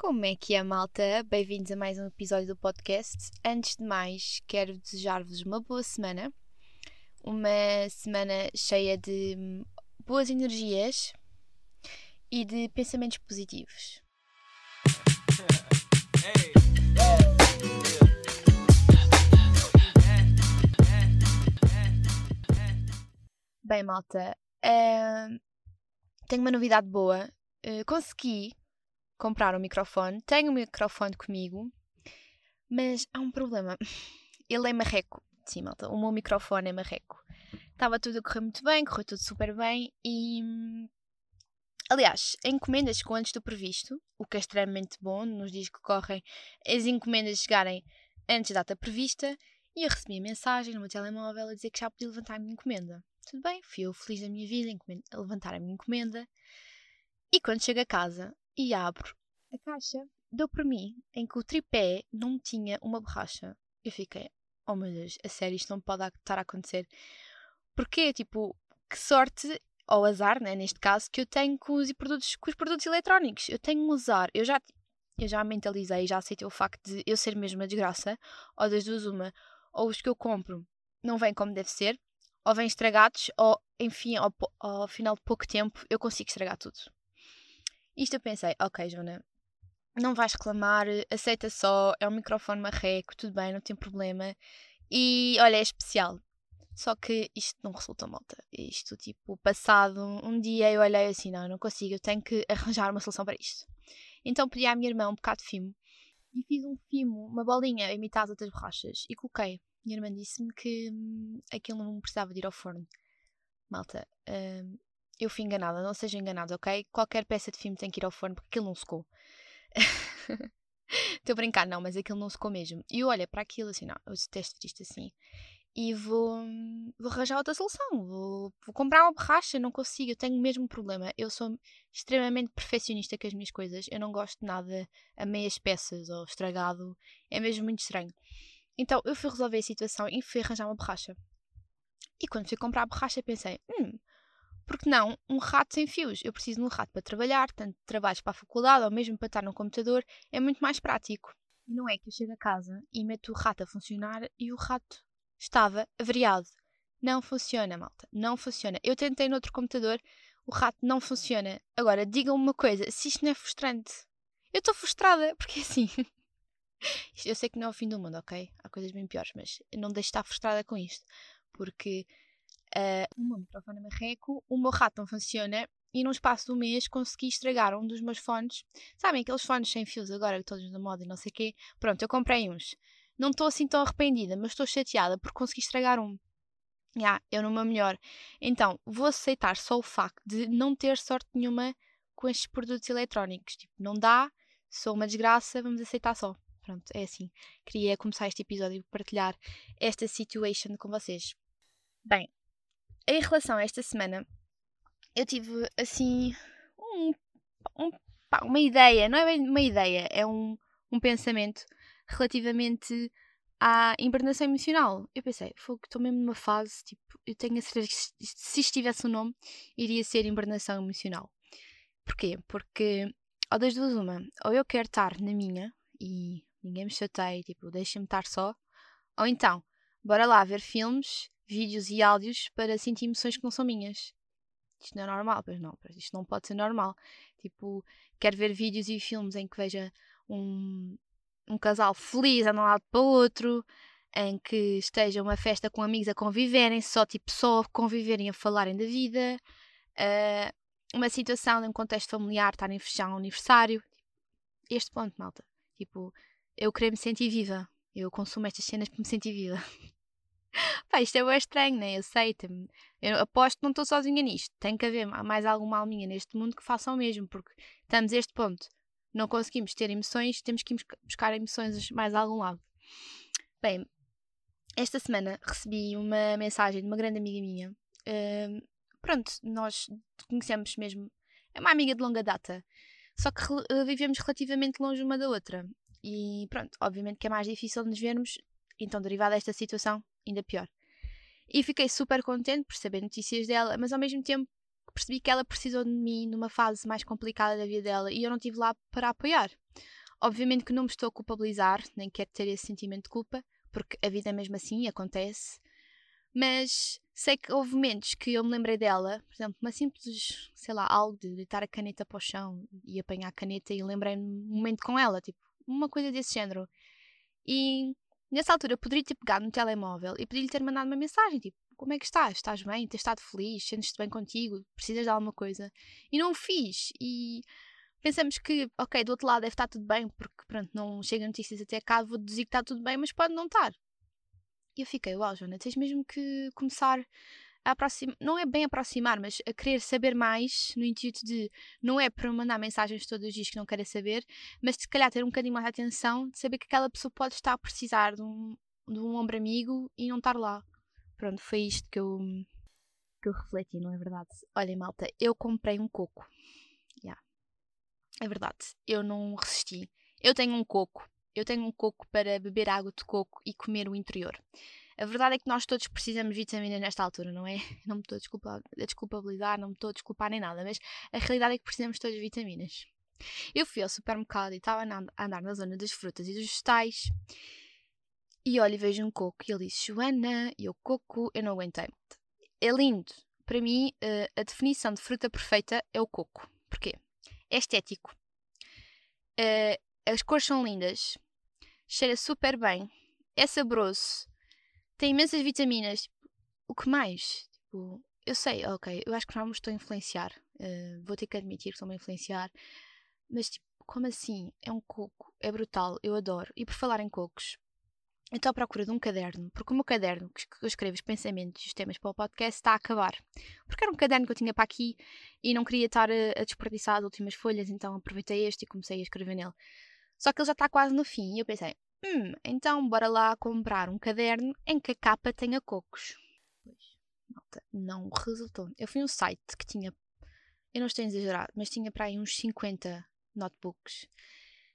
Como é que é, malta? Bem-vindos a mais um episódio do podcast. Antes de mais, quero desejar-vos uma boa semana. Uma semana cheia de hum, boas energias e de pensamentos positivos. Bem, malta, eh, tenho uma novidade boa. Eh, consegui comprar um microfone, tenho um microfone comigo, mas há um problema. Ele é marreco. Sim, malta, o meu microfone é marreco. Estava tudo a correr muito bem, correu tudo super bem e. Aliás, encomendas chegou antes do previsto, o que é extremamente bom nos dias que correm, as encomendas chegarem antes da data prevista e eu recebi a mensagem no meu telemóvel a dizer que já podia levantar a minha encomenda. Tudo bem, fui eu feliz da minha vida a levantar a minha encomenda. E quando chego a casa e abro a caixa, deu por mim em que o tripé não tinha uma borracha. Eu fiquei, oh meu Deus, a sério, isto não pode estar a acontecer. Porque, tipo, que sorte, ou azar, né, neste caso, que eu tenho com os produtos, com os produtos eletrónicos. Eu tenho um azar. Eu já, eu já mentalizei, já aceitei o facto de eu ser mesmo uma desgraça, ou das duas uma, ou os que eu compro não vêm como deve ser, ou vêm estragados, ou enfim, ao, ao final de pouco tempo eu consigo estragar tudo. Isto eu pensei, ok, Joana, não vais reclamar, aceita só, é um microfone marreco, tudo bem, não tem problema. E olha, é especial. Só que isto não resulta malta. Isto, tipo, passado um dia eu olhei assim, não, não consigo, eu tenho que arranjar uma solução para isto. Então pedi à minha irmã um bocado de fimo e fiz um fimo, uma bolinha a imitar as outras borrachas e coloquei. Minha irmã disse-me que hum, aquilo não precisava de ir ao forno. Malta, hum, eu fui enganada, não seja enganada, ok? Qualquer peça de fimo tem que ir ao forno porque aquilo não secou. Estou a brincar, não, mas aquilo não secou mesmo. E eu olho para aquilo assim, não, eu detesto isto assim. E vou, vou arranjar outra solução. Vou, vou comprar uma borracha, não consigo, eu tenho o mesmo problema. Eu sou extremamente perfeccionista com as minhas coisas. Eu não gosto de nada a meias peças ou estragado. É mesmo muito estranho. Então eu fui resolver a situação e fui arranjar uma borracha. E quando fui comprar a borracha pensei, hum, porque não um rato sem fios? Eu preciso de um rato para trabalhar, tanto trabalhos para a faculdade ou mesmo para estar no computador, é muito mais prático. Não é que eu chego a casa e meto o rato a funcionar e o rato estava avariado. Não funciona, malta. Não funciona. Eu tentei no outro computador, o rato não funciona. Agora, digam-me uma coisa, se isto não é frustrante. Eu estou frustrada, porque assim. eu sei que não é o fim do mundo, ok? Há coisas bem piores, mas não deixo de estar frustrada com isto. Porque uh, o meu microfone é marreco, o meu rato não funciona e num espaço de um mês consegui estragar um dos meus fones. Sabem aqueles fones sem fios agora, todos na moda e não sei o quê? Pronto, eu comprei uns. Não estou assim tão arrependida, mas estou chateada porque consegui estragar um. Já, yeah, eu numa melhor. Então, vou aceitar só o facto de não ter sorte nenhuma com estes produtos eletrónicos. Tipo, não dá, sou uma desgraça, vamos aceitar só. Pronto, é assim. Queria começar este episódio e partilhar esta situation com vocês. Bem, em relação a esta semana, eu tive assim um, um, pá, uma ideia, não é bem uma ideia, é um, um pensamento relativamente à hibernação emocional. Eu pensei, fogo, estou mesmo numa fase, tipo, eu tenho a certeza que se isto tivesse um nome, iria ser hibernação emocional. Porquê? Porque, ou das duas, uma, ou eu quero estar na minha e ninguém me chateia, tipo, deixa-me estar só, ou então, bora lá ver filmes vídeos e áudios para sentir emoções que não são minhas. Isto não é normal, pois não, isto não pode ser normal. Tipo, quero ver vídeos e filmes em que veja um, um casal feliz a de um lado para o outro, em que esteja uma festa com amigos a conviverem, só tipo, só conviverem a falarem da vida, uh, uma situação num contexto familiar, estarem a fechar um aniversário. Este ponto, malta. Tipo, eu querer me sentir viva. Eu consumo estas cenas para me sentir viva. Pá, isto é bem estranho, né? Sei, eu aposto que não estou sozinha nisto. Tem que haver mais alguma alminha neste mundo que faça o mesmo, porque estamos a este ponto. Não conseguimos ter emoções, temos que ir buscar emoções mais a algum lado. Bem, esta semana recebi uma mensagem de uma grande amiga minha. Uh, pronto, nós conhecemos mesmo. É uma amiga de longa data. Só que vivemos relativamente longe uma da outra. E pronto, obviamente que é mais difícil nos vermos. Então, derivada desta situação, ainda pior. E fiquei super contente por saber notícias dela, mas ao mesmo tempo percebi que ela precisou de mim numa fase mais complicada da vida dela e eu não estive lá para apoiar. Obviamente que não me estou a culpabilizar, nem quero ter esse sentimento de culpa, porque a vida é mesmo assim, acontece. Mas sei que houve momentos que eu me lembrei dela, por exemplo, uma simples, sei lá, algo de deitar a caneta para o chão e apanhar a caneta e lembrei-me um momento com ela, tipo, uma coisa desse género. E nessa altura eu poderia ter pegado no telemóvel e poderia-lhe ter mandado uma mensagem, tipo, como é que estás? Estás bem? Tens estado feliz? Sentes-te bem contigo? Precisas de alguma coisa? E não o fiz. E pensamos que, ok, do outro lado deve estar tudo bem, porque pronto, não chega notícias até cá, vou dizer que está tudo bem, mas pode não estar. E eu fiquei, uau, Joana, tens mesmo que começar aproximar, não é bem aproximar, mas a querer saber mais, no intuito de, não é para mandar mensagens todos os dias que não queira saber, mas se calhar ter um bocadinho mais de atenção, de saber que aquela pessoa pode estar a precisar de um, de um ombro amigo e não estar lá. Pronto, foi isto que eu, que eu refleti, não é verdade? Olhem, malta, eu comprei um coco. Yeah. É verdade, eu não resisti. Eu tenho um coco. Eu tenho um coco para beber água de coco e comer o interior. A verdade é que nós todos precisamos de vitamina nesta altura, não é? Não me estou a, desculpa, a desculpabilizar, não me estou a desculpar nem nada, mas a realidade é que precisamos todos de vitaminas. Eu fui ao supermercado e estava a andar na zona das frutas e dos vegetais e olho e vejo um coco e ele disse Joana, e eu coco, eu não aguentei. É lindo. Para mim, eh, a definição de fruta perfeita é o coco. Porquê? É estético. Eh, as cores são lindas, cheira super bem, é saboroso, tem imensas vitaminas. O que mais? Tipo, eu sei, ok, eu acho que já me estou a influenciar. Uh, vou ter que admitir que estou-me a influenciar. Mas, tipo, como assim? É um coco, é brutal, eu adoro. E por falar em cocos, eu estou à procura de um caderno, porque o meu caderno, que eu escrevo os pensamentos e os temas para o podcast, está a acabar. Porque era um caderno que eu tinha para aqui e não queria estar a, desperdiçar as últimas folhas, então aproveitei este e comecei a escrever nele. Só que ele já está quase no fim e eu pensei, Hum, então bora lá comprar um caderno em que a capa tenha cocos. Pois, malta, não resultou. Eu fui um site que tinha, eu não estou a exagerar, mas tinha para aí uns 50 notebooks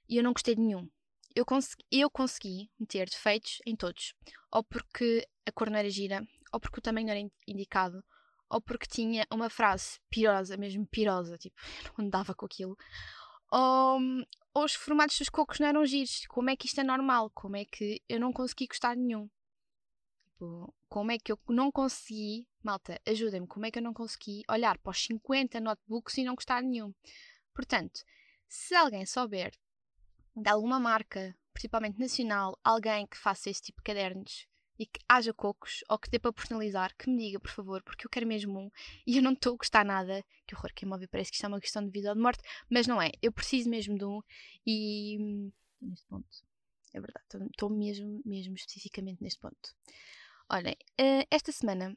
e eu não gostei de nenhum. Eu consegui, eu consegui meter defeitos em todos. Ou porque a cor não era gira, ou porque o tamanho não era indicado, ou porque tinha uma frase pirosa, mesmo pirosa, tipo, não andava com aquilo, ou, ou os formatos dos cocos não eram giros. Como é que isto é normal? Como é que eu não consegui gostar nenhum? Tipo, como é que eu não consegui, malta, ajudem-me, como é que eu não consegui olhar para os 50 notebooks e não gostar nenhum? Portanto, se alguém souber de alguma marca, principalmente nacional, alguém que faça esse tipo de cadernos e que haja cocos ou que dê para personalizar, que me diga, por favor, porque eu quero mesmo um e eu não estou a gostar nada. Que horror, que móvel parece que isto é uma questão de vida ou de morte, mas não é. Eu preciso mesmo de um e. Neste ponto. É verdade, estou mesmo, mesmo especificamente neste ponto. Olhem, eh, esta semana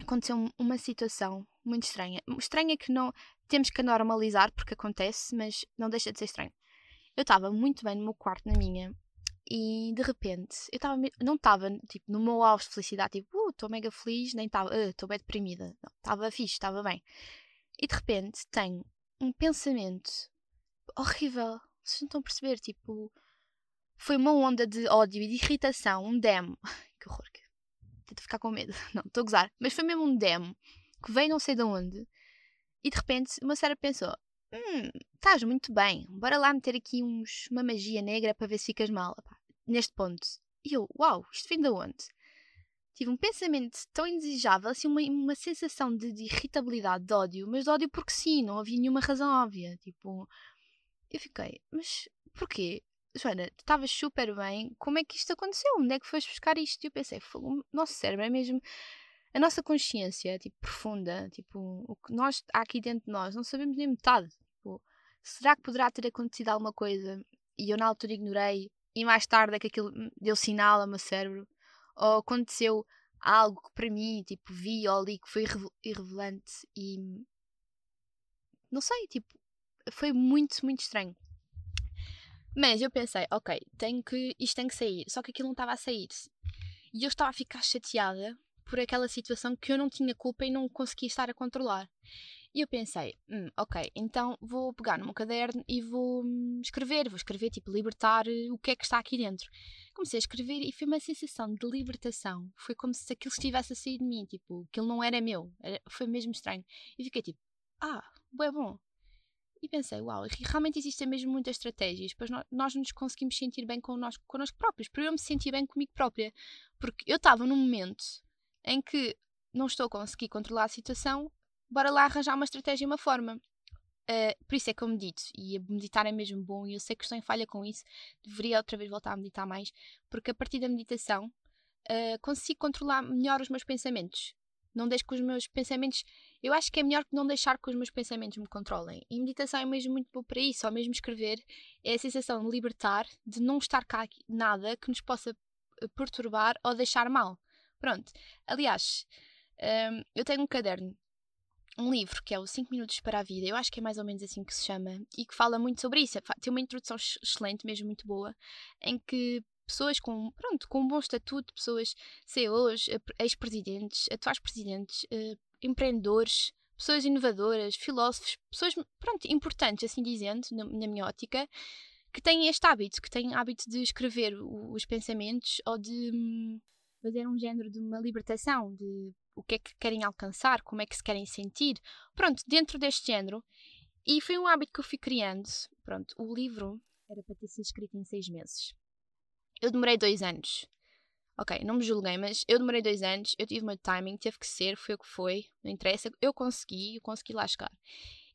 aconteceu uma situação muito estranha. Estranha que não temos que normalizar porque acontece, mas não deixa de ser estranho. Eu estava muito bem no meu quarto, na minha, e de repente, eu estava não estava tipo no meu auge de felicidade, tipo, estou uh, mega feliz, nem estava, estou uh, bem deprimida. Não, estava fixe, estava bem. E de repente tenho um pensamento horrível. Vocês não estão a perceber, tipo, foi uma onda de ódio e de irritação, um demo. que horror, que tento ficar com medo. Não, estou a gozar. Mas foi mesmo um demo que veio não sei de onde. E de repente meu cérebro pensou: Hum, estás muito bem, bora lá meter aqui uns, uma magia negra para ver se ficas mal neste ponto. E eu, uau, isto vem de onde? Tive um pensamento tão indesejável, assim, uma, uma sensação de, de, irritabilidade, de ódio, mas de ódio porque sim, não havia nenhuma razão óbvia. Tipo, eu fiquei, mas porquê? Joana, tu estavas super bem, como é que isto aconteceu? Onde é que foste buscar isto? E eu pensei, o nosso cérebro é mesmo. A nossa consciência, tipo, profunda, tipo, o que nós há aqui dentro de nós, não sabemos nem metade. Tipo, será que poderá ter acontecido alguma coisa e eu na altura ignorei e mais tarde é que aquilo deu sinal ao meu cérebro, ou aconteceu algo que para mim, tipo, vi ou li que foi irrelevante e não sei, tipo, foi muito, muito estranho. Mas eu pensei, ok, tenho que, isto tem que sair, só que aquilo não estava a sair. E eu estava a ficar chateada por aquela situação que eu não tinha culpa e não conseguia estar a controlar. E eu pensei, hum, ok, então vou pegar no meu caderno e vou hum, escrever, vou escrever, tipo, libertar eh, o que é que está aqui dentro. Comecei a escrever e foi uma sensação de libertação. Foi como se aquilo estivesse a sair de mim, tipo, aquilo não era meu. Foi mesmo estranho. E fiquei tipo, ah, é bom. E pensei, uau, realmente existem mesmo muitas estratégias, pois nós, nós nos conseguimos sentir bem connosco, connosco próprios, para eu me sentir bem comigo própria. Porque eu estava num momento em que não estou a conseguir controlar a situação, bora lá arranjar uma estratégia e uma forma. Uh, por isso é que eu medito, e meditar é mesmo bom, e eu sei que estou em falha com isso, deveria outra vez voltar a meditar mais, porque a partir da meditação uh, consigo controlar melhor os meus pensamentos. Não deixo que os meus pensamentos. Eu acho que é melhor que não deixar que os meus pensamentos me controlem. E meditação é mesmo muito bom para isso, ou mesmo escrever, é a sensação de libertar, de não estar cá nada que nos possa eh, perturbar ou deixar mal. Pronto. Aliás, um, eu tenho um caderno, um livro que é o 5 Minutos para a Vida, eu acho que é mais ou menos assim que se chama, e que fala muito sobre isso. Tem uma introdução excelente, mesmo muito boa, em que pessoas com, pronto, com um bom estatuto, pessoas CEOs, ex-presidentes, atuais presidentes, uh, empreendedores, pessoas inovadoras, filósofos, pessoas, pronto, importantes, assim dizendo, na, na minha ótica, que têm este hábito, que têm hábito de escrever os pensamentos ou de hum, fazer um género de uma libertação, de o que é que querem alcançar, como é que se querem sentir. Pronto, dentro deste género. E foi um hábito que eu fui criando. Pronto, o livro era para ter sido escrito em seis meses. Eu demorei dois anos. Ok, não me julguei, mas eu demorei dois anos, eu tive o meu timing, teve que ser, foi o que foi, não interessa, eu consegui, eu consegui lá chegar.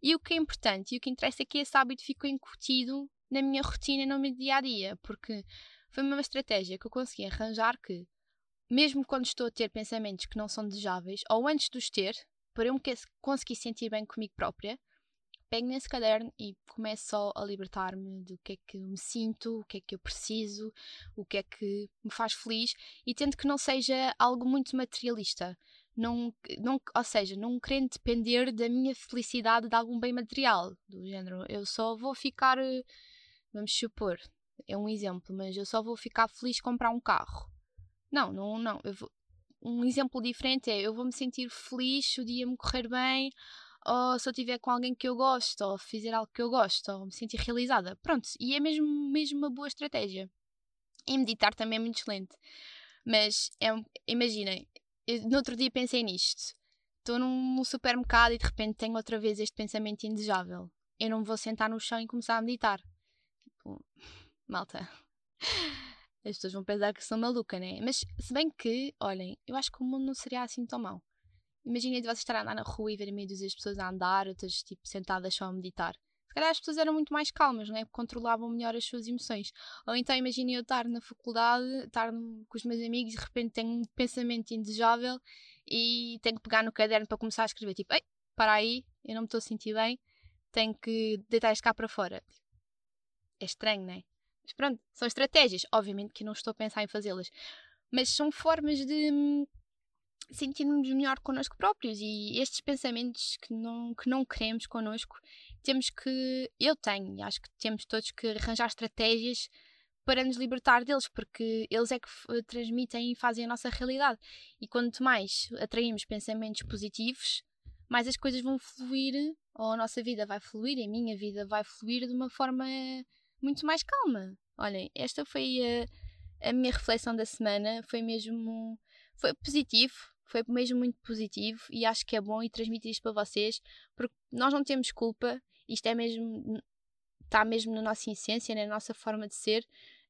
E o que é importante e o que interessa é que esse hábito ficou incutido na minha rotina e no meu dia a dia, porque foi uma estratégia que eu consegui arranjar que mesmo quando estou a ter pensamentos que não são desejáveis, ou antes de os ter, para eu me conseguir sentir bem comigo própria, pego nesse caderno e começo só a libertar-me do que é que me sinto, o que é que eu preciso, o que é que me faz feliz e tento que não seja algo muito materialista. Não, não, ou seja, não querendo depender da minha felicidade de algum bem material, do género, eu só vou ficar, eh, vamos supor, é um exemplo, mas eu só vou ficar feliz comprar um carro. Não, não, não. Vou, um exemplo diferente é eu vou me sentir feliz se o dia me correr bem, ou se eu estiver com alguém que eu gosto, ou fizer algo que eu gosto, ou me sentir realizada. Pronto, e é mesmo, mesmo uma boa estratégia. E meditar também é muito excelente. Mas é, imaginem, no outro dia pensei nisto. Estou num supermercado e de repente tenho outra vez este pensamento indesejável. Eu não vou sentar no chão e começar a meditar. Tipo, malta as pessoas vão pensar que sou maluca, né? Mas se bem que, olhem, eu acho que o mundo não seria assim tão mau. Imaginem de vocês estar a andar na rua e ver meio de pessoas a andar, outras tipo sentadas só a meditar. Se calhar as pessoas eram muito mais calmas, não é? Controlavam melhor as suas emoções. Ou então imaginem eu estar na faculdade, estar com os meus amigos e de repente tenho um pensamento indesejável e tenho que pegar no caderno para começar a escrever. Tipo, ei, para aí, eu não me estou a sentir bem, tenho que deitar isto cá para fora. É estranho, não é? Mas pronto, são estratégias. Obviamente que não estou a pensar em fazê-las. Mas são formas de hum, sentirmos melhor connosco próprios e estes pensamentos que não, que não queremos connosco, temos que, eu tenho, e acho que temos todos que arranjar estratégias para nos libertar deles, porque eles é que transmitem e fazem a nossa realidade. E quanto mais atraímos pensamentos positivos, mais as coisas vão fluir, ou a nossa vida vai fluir, a minha vida vai fluir de uma forma muito mais calma. Olhem, esta foi a, a minha reflexão da semana. Foi mesmo. Foi positivo, foi mesmo muito positivo e acho que é bom e transmitir isto para vocês porque nós não temos culpa, isto é mesmo. está mesmo na nossa essência, na nossa forma de ser.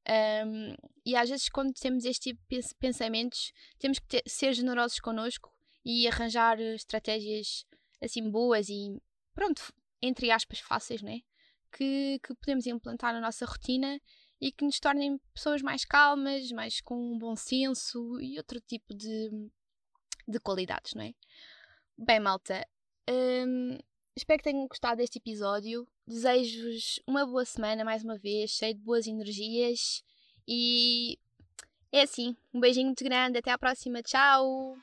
Um, e às vezes, quando temos este tipo de pensamentos, temos que ter, ser generosos connosco e arranjar estratégias assim boas e, pronto, entre aspas, fáceis, né? Que, que podemos implantar na nossa rotina e que nos tornem pessoas mais calmas, mais com um bom senso e outro tipo de, de qualidades, não é? Bem, malta, hum, espero que tenham gostado deste episódio. Desejo-vos uma boa semana mais uma vez, cheio de boas energias e é assim. Um beijinho muito grande, até à próxima, tchau!